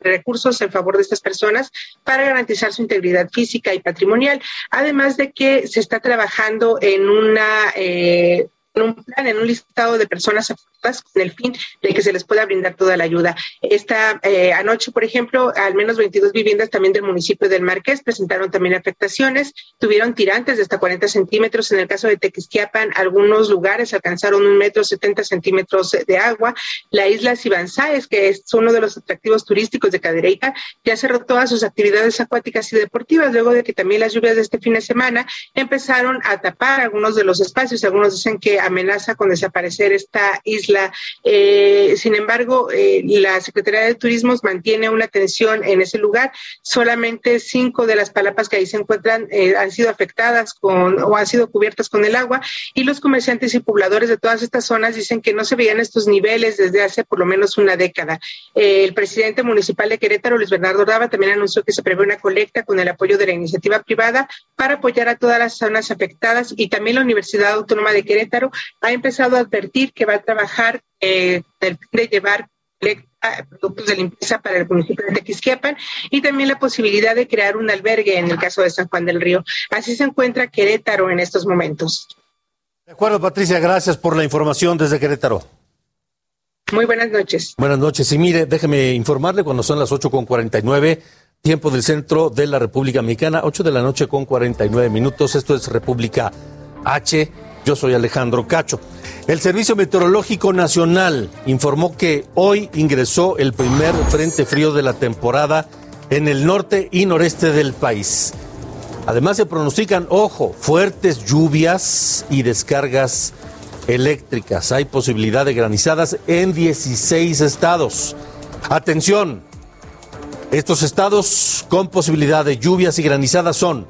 recursos, en favor de estas personas para garantizar su integridad física y patrimonial, además de que se está trabajando en una eh, en un plan, en un listado de personas afectadas con el fin de que se les pueda brindar toda la ayuda. Esta eh, anoche, por ejemplo, al menos 22 viviendas también del municipio del Marqués presentaron también afectaciones, tuvieron tirantes de hasta 40 centímetros. En el caso de Tequisquiapan, algunos lugares alcanzaron un metro 70 centímetros de agua. La isla Sibanzáes, que es uno de los atractivos turísticos de Cadereyta, ya cerró todas sus actividades acuáticas y deportivas, luego de que también las lluvias de este fin de semana empezaron a tapar algunos de los espacios. Algunos dicen que amenaza con desaparecer esta isla. Eh, sin embargo, eh, la Secretaría de Turismo mantiene una atención en ese lugar. Solamente cinco de las palapas que ahí se encuentran eh, han sido afectadas con o han sido cubiertas con el agua y los comerciantes y pobladores de todas estas zonas dicen que no se veían estos niveles desde hace por lo menos una década. el presidente municipal de Querétaro, Luis Bernardo Raba, también anunció que se prevé una colecta con el apoyo de la iniciativa privada para apoyar a todas las zonas afectadas y también la Universidad Autónoma de Querétaro ha empezado a advertir que va a trabajar eh, el de llevar productos de limpieza para el municipio de Tequisquiapan y también la posibilidad de crear un albergue en el caso de San Juan del Río. Así se encuentra Querétaro en estos momentos. De acuerdo, Patricia, gracias por la información desde Querétaro. Muy buenas noches. Buenas noches. Y mire, déjeme informarle cuando son las 8 con 49, tiempo del centro de la República Mexicana, 8 de la noche con 49 minutos. Esto es República H. Yo soy Alejandro Cacho. El Servicio Meteorológico Nacional informó que hoy ingresó el primer frente frío de la temporada en el norte y noreste del país. Además se pronostican, ojo, fuertes lluvias y descargas eléctricas. Hay posibilidad de granizadas en 16 estados. Atención, estos estados con posibilidad de lluvias y granizadas son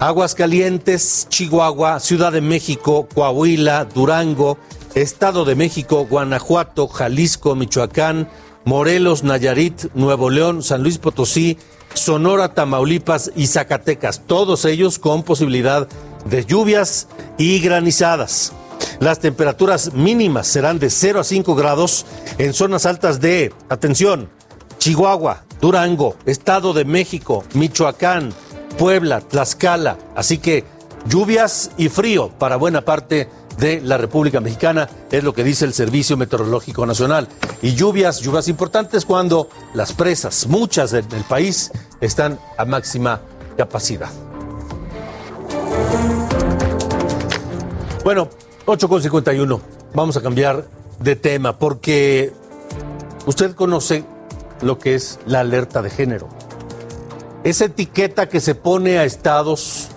Aguascalientes, Chihuahua, Ciudad de México, Coahuila, Durango, Estado de México, Guanajuato, Jalisco, Michoacán, Morelos, Nayarit, Nuevo León, San Luis Potosí, Sonora, Tamaulipas y Zacatecas, todos ellos con posibilidad de lluvias y granizadas. Las temperaturas mínimas serán de 0 a 5 grados en zonas altas de, atención, Chihuahua, Durango, Estado de México, Michoacán, Puebla, Tlaxcala. Así que lluvias y frío para buena parte de la República Mexicana, es lo que dice el Servicio Meteorológico Nacional. Y lluvias, lluvias importantes cuando las presas, muchas del, país, están a máxima capacidad. Bueno, 8.51. Vamos a cambiar de tema porque usted conoce lo que es la alerta de género esa etiqueta que se pone a estados,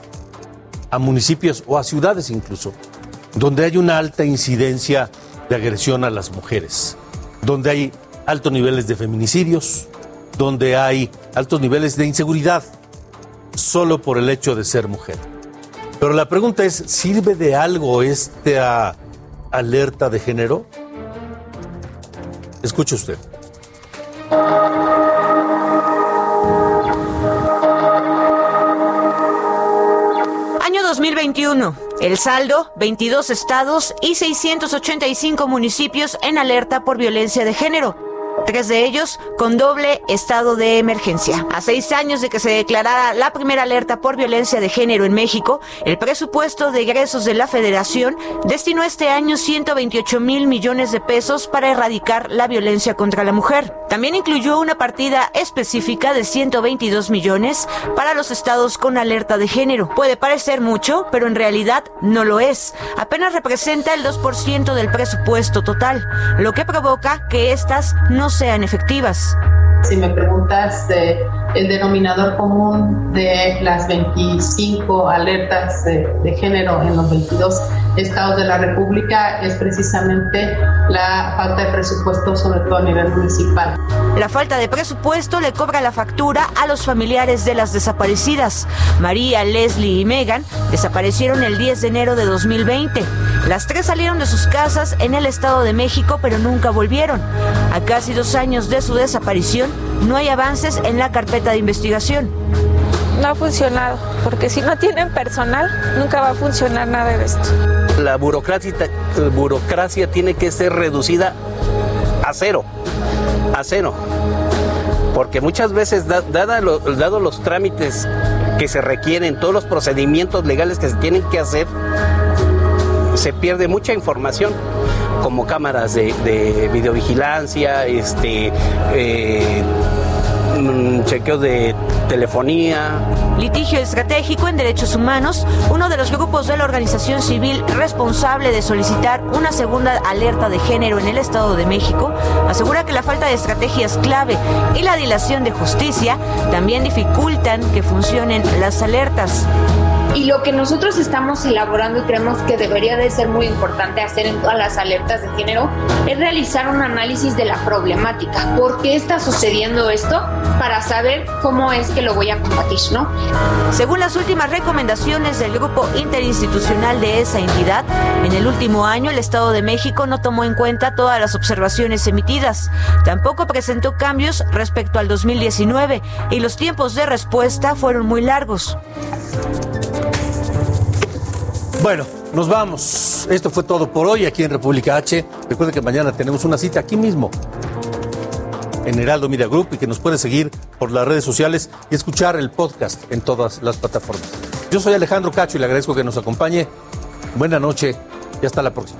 a municipios o a ciudades incluso, donde hay una alta incidencia de agresión a las mujeres, donde hay altos niveles de feminicidios, donde hay altos niveles de inseguridad, solo por el hecho de ser mujer. Pero la pregunta es, ¿sirve de algo esta alerta de género? Escuche usted. 2021. El saldo, 22 estados y 685 municipios en alerta por violencia de género tres de ellos con doble estado de emergencia. A seis años de que se declarara la primera alerta por violencia de género en México, el presupuesto de egresos de la Federación destinó este año 128 mil millones de pesos para erradicar la violencia contra la mujer. También incluyó una partida específica de 122 millones para los estados con alerta de género. Puede parecer mucho, pero en realidad no lo es. Apenas representa el 2% del presupuesto total, lo que provoca que estas no sean efectivas. Si me preguntas eh, el denominador común de las 25 alertas de, género en los 22 estados de la República es precisamente la falta de presupuesto, sobre todo a nivel municipal. La falta de presupuesto le cobra la factura a los familiares de las desaparecidas. María, Leslie y Megan desaparecieron el 10 de enero de 2020. Las tres salieron de sus casas en el Estado de México, pero nunca volvieron. A casi dos años de su desaparición, no hay avances en la carpeta de investigación. No ha funcionado, porque si no tienen personal, nunca va a funcionar nada de esto. La burocracia, burocracia tiene que ser reducida a cero, a cero. Porque muchas veces, dado los trámites que se requieren, todos los procedimientos legales que se tienen que hacer, se pierde mucha información como cámaras de, videovigilancia, este, eh, chequeos de telefonía. Litigio estratégico en derechos humanos, uno de los grupos de la organización civil responsable de solicitar una segunda alerta de género en el Estado de México, asegura que la falta de estrategias clave y la dilación de justicia también dificultan que funcionen las alertas. Y lo que nosotros estamos elaborando y creemos que debería de ser muy importante hacer en todas las alertas de género es realizar un análisis de la problemática. ¿Por qué está sucediendo esto? Para saber cómo es que lo voy a combatir, ¿no? Según las últimas recomendaciones del grupo interinstitucional de esa entidad, en el último año el Estado de México no tomó en cuenta todas las observaciones emitidas. Tampoco presentó cambios respecto al 2019 y los tiempos de respuesta fueron muy largos. Bueno, nos vamos. Esto fue todo por hoy aquí en República H. Recuerden que mañana tenemos una cita aquí mismo en Heraldo Media Group y que nos puede seguir por las redes sociales y escuchar el podcast en todas las plataformas. Yo soy Alejandro Cacho y le agradezco que nos acompañe. Buena noche y hasta la próxima.